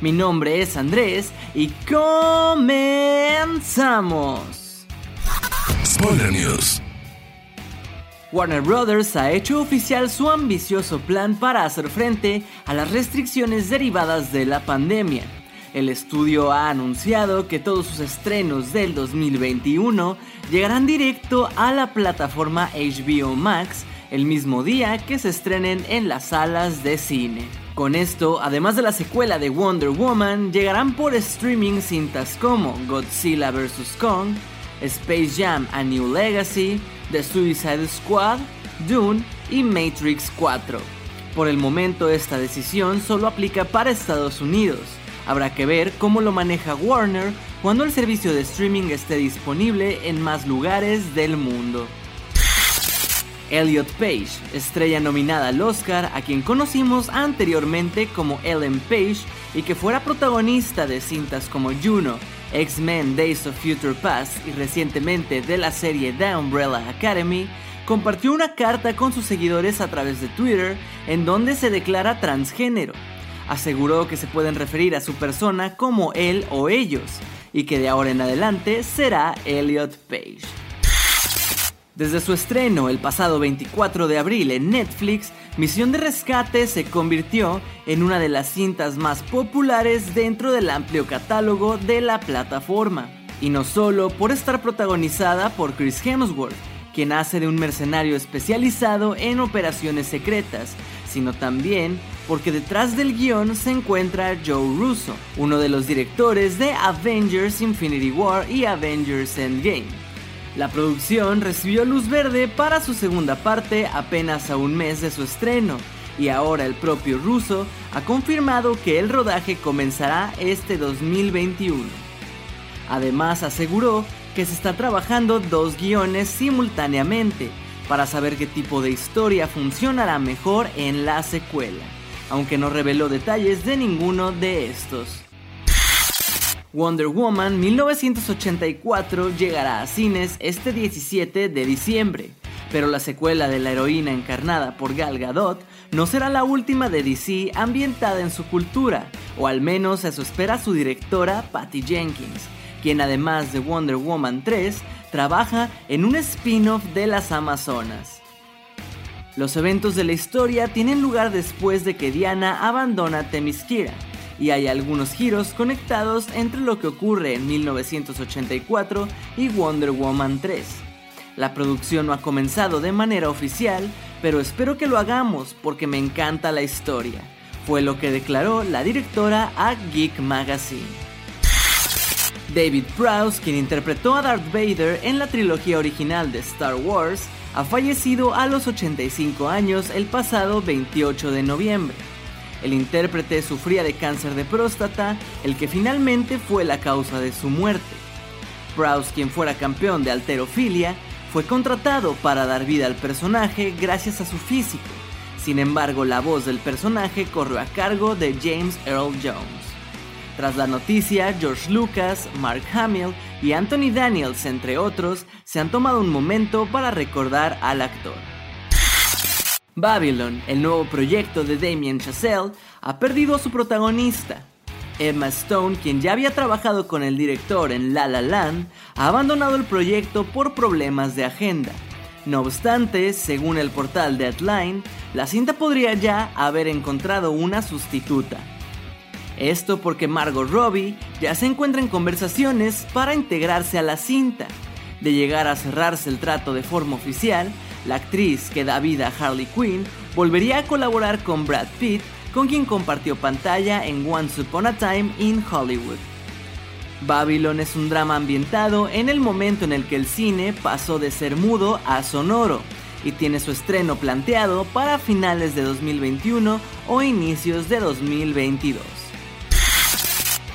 Mi nombre es Andrés y comenzamos. Spoiler News. Warner Brothers ha hecho oficial su ambicioso plan para hacer frente a las restricciones derivadas de la pandemia. El estudio ha anunciado que todos sus estrenos del 2021 llegarán directo a la plataforma HBO Max el mismo día que se estrenen en las salas de cine. Con esto, además de la secuela de Wonder Woman, llegarán por streaming cintas como Godzilla vs. Kong, Space Jam A New Legacy, The Suicide Squad, Dune y Matrix 4. Por el momento esta decisión solo aplica para Estados Unidos. Habrá que ver cómo lo maneja Warner cuando el servicio de streaming esté disponible en más lugares del mundo. Elliot Page, estrella nominada al Oscar, a quien conocimos anteriormente como Ellen Page y que fuera protagonista de cintas como Juno, X-Men Days of Future Past y recientemente de la serie The Umbrella Academy, compartió una carta con sus seguidores a través de Twitter en donde se declara transgénero. Aseguró que se pueden referir a su persona como él o ellos y que de ahora en adelante será Elliot Page. Desde su estreno el pasado 24 de abril en Netflix, Misión de Rescate se convirtió en una de las cintas más populares dentro del amplio catálogo de la plataforma. Y no solo por estar protagonizada por Chris Hemsworth, quien hace de un mercenario especializado en operaciones secretas, sino también porque detrás del guion se encuentra Joe Russo, uno de los directores de Avengers Infinity War y Avengers Endgame. La producción recibió luz verde para su segunda parte apenas a un mes de su estreno, y ahora el propio ruso ha confirmado que el rodaje comenzará este 2021. Además aseguró que se está trabajando dos guiones simultáneamente para saber qué tipo de historia funcionará mejor en la secuela, aunque no reveló detalles de ninguno de estos. Wonder Woman 1984 llegará a cines este 17 de diciembre, pero la secuela de la heroína encarnada por Gal Gadot no será la última de DC ambientada en su cultura, o al menos eso espera su directora Patty Jenkins, quien además de Wonder Woman 3 trabaja en un spin-off de las Amazonas. Los eventos de la historia tienen lugar después de que Diana abandona Themyscira, y hay algunos giros conectados entre lo que ocurre en 1984 y Wonder Woman 3. La producción no ha comenzado de manera oficial, pero espero que lo hagamos porque me encanta la historia. Fue lo que declaró la directora a Geek Magazine. David Prowse, quien interpretó a Darth Vader en la trilogía original de Star Wars, ha fallecido a los 85 años el pasado 28 de noviembre. El intérprete sufría de cáncer de próstata, el que finalmente fue la causa de su muerte. Prowse, quien fuera campeón de alterofilia, fue contratado para dar vida al personaje gracias a su físico. Sin embargo, la voz del personaje corrió a cargo de James Earl Jones. Tras la noticia, George Lucas, Mark Hamill y Anthony Daniels, entre otros, se han tomado un momento para recordar al actor. Babylon, el nuevo proyecto de Damien Chazelle, ha perdido a su protagonista. Emma Stone, quien ya había trabajado con el director en La La Land, ha abandonado el proyecto por problemas de agenda. No obstante, según el portal Deadline, la cinta podría ya haber encontrado una sustituta. Esto porque Margot Robbie ya se encuentra en conversaciones para integrarse a la cinta. De llegar a cerrarse el trato de forma oficial, la actriz que da vida a Harley Quinn volvería a colaborar con Brad Pitt, con quien compartió pantalla en Once Upon a Time in Hollywood. Babylon es un drama ambientado en el momento en el que el cine pasó de ser mudo a sonoro y tiene su estreno planteado para finales de 2021 o inicios de 2022.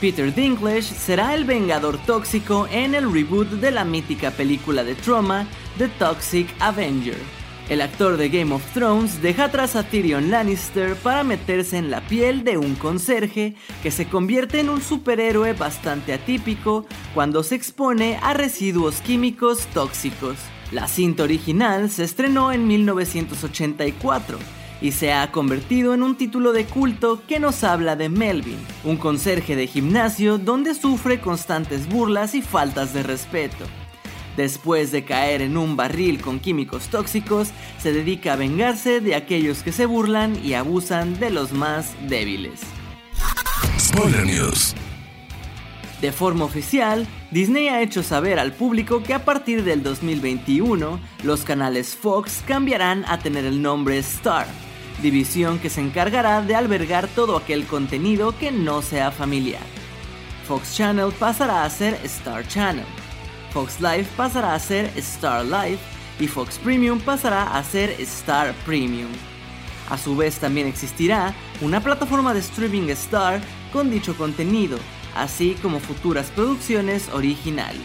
Peter Dinklage será el Vengador Tóxico en el reboot de la mítica película de Trauma, The Toxic Avenger. El actor de Game of Thrones deja atrás a Tyrion Lannister para meterse en la piel de un conserje que se convierte en un superhéroe bastante atípico cuando se expone a residuos químicos tóxicos. La cinta original se estrenó en 1984 y se ha convertido en un título de culto que nos habla de Melvin, un conserje de gimnasio donde sufre constantes burlas y faltas de respeto. Después de caer en un barril con químicos tóxicos, se dedica a vengarse de aquellos que se burlan y abusan de los más débiles. Spoiler News. De forma oficial, Disney ha hecho saber al público que a partir del 2021, los canales Fox cambiarán a tener el nombre Star, división que se encargará de albergar todo aquel contenido que no sea familiar. Fox Channel pasará a ser Star Channel, Fox Live pasará a ser Star Live y Fox Premium pasará a ser Star Premium. A su vez también existirá una plataforma de streaming Star con dicho contenido, así como futuras producciones originales.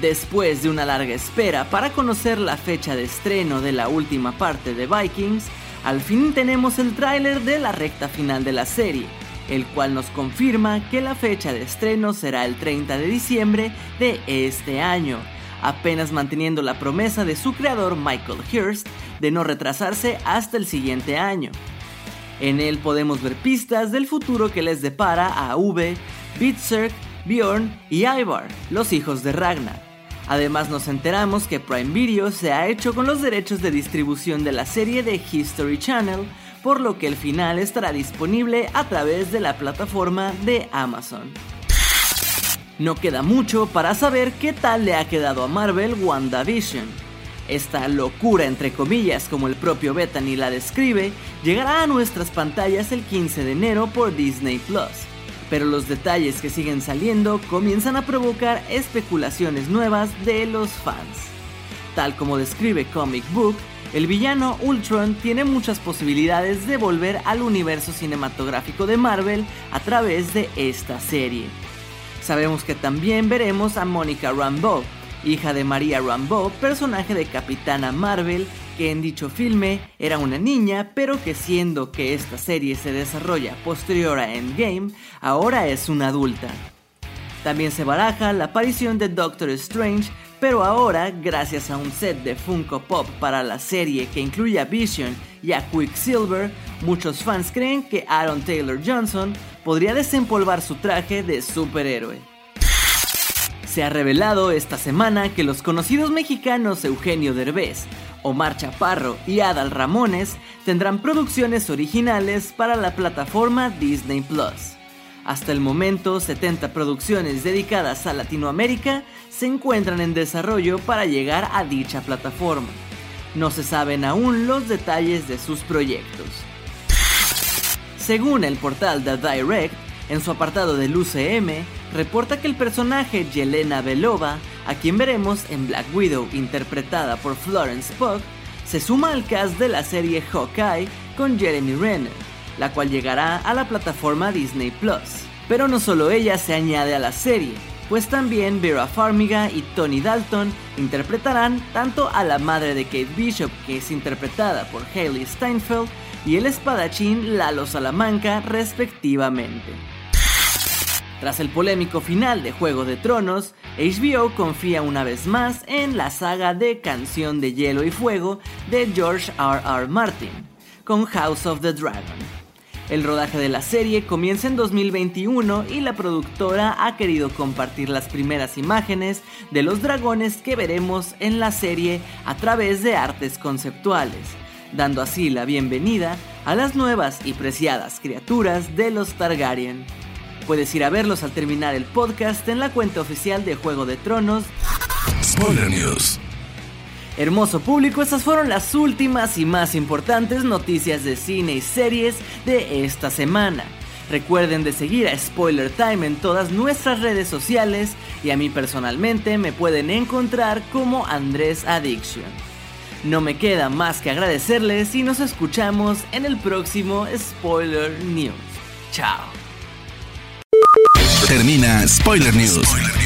Después de una larga espera para conocer la fecha de estreno de la última parte de Vikings, al fin tenemos el tráiler de la recta final de la serie, el cual nos confirma que la fecha de estreno será el 30 de diciembre de este año, apenas manteniendo la promesa de su creador Michael Hirst de no retrasarse hasta el siguiente año. En él podemos ver pistas del futuro que les depara a V, Bitzer, Bjorn y Ivar, los hijos de Ragnar. Además nos enteramos que Prime Video se ha hecho con los derechos de distribución de la serie de History Channel, por lo que el final estará disponible a través de la plataforma de Amazon. No queda mucho para saber qué tal le ha quedado a Marvel WandaVision. Esta locura entre comillas como el propio Bethany la describe llegará a nuestras pantallas el 15 de enero por Disney Plus pero los detalles que siguen saliendo comienzan a provocar especulaciones nuevas de los fans. Tal como describe Comic Book, el villano Ultron tiene muchas posibilidades de volver al universo cinematográfico de Marvel a través de esta serie. Sabemos que también veremos a Monica Rambeau, hija de María Rambeau, personaje de Capitana Marvel, que en dicho filme era una niña, pero que siendo que esta serie se desarrolla posterior a Endgame, ahora es una adulta. También se baraja la aparición de Doctor Strange, pero ahora, gracias a un set de Funko Pop para la serie que incluye a Vision y a Quicksilver, muchos fans creen que Aaron Taylor Johnson podría desempolvar su traje de superhéroe. Se ha revelado esta semana que los conocidos mexicanos Eugenio Derbez, Omar Chaparro y Adal Ramones tendrán producciones originales para la plataforma Disney Plus. Hasta el momento, 70 producciones dedicadas a Latinoamérica se encuentran en desarrollo para llegar a dicha plataforma. No se saben aún los detalles de sus proyectos. Según el portal The Direct, en su apartado del UCM, reporta que el personaje Yelena Belova, a quien veremos en Black Widow interpretada por Florence Pugh, se suma al cast de la serie Hawkeye con Jeremy Renner, la cual llegará a la plataforma Disney Plus. Pero no solo ella se añade a la serie, pues también Vera Farmiga y Tony Dalton interpretarán tanto a la madre de Kate Bishop, que es interpretada por Hailey Steinfeld, y el espadachín Lalo Salamanca respectivamente. Tras el polémico final de Juego de Tronos, HBO confía una vez más en la saga de Canción de Hielo y Fuego de George R. R. Martin, con House of the Dragon. El rodaje de la serie comienza en 2021 y la productora ha querido compartir las primeras imágenes de los dragones que veremos en la serie a través de artes conceptuales, dando así la bienvenida a las nuevas y preciadas criaturas de los Targaryen. Puedes ir a verlos al terminar el podcast en la cuenta oficial de Juego de Tronos. Spoiler News. Hermoso público, estas fueron las últimas y más importantes noticias de cine y series de esta semana. Recuerden de seguir a Spoiler Time en todas nuestras redes sociales y a mí personalmente me pueden encontrar como Andrés Addiction. No me queda más que agradecerles y nos escuchamos en el próximo Spoiler News. Chao. Termina Spoiler News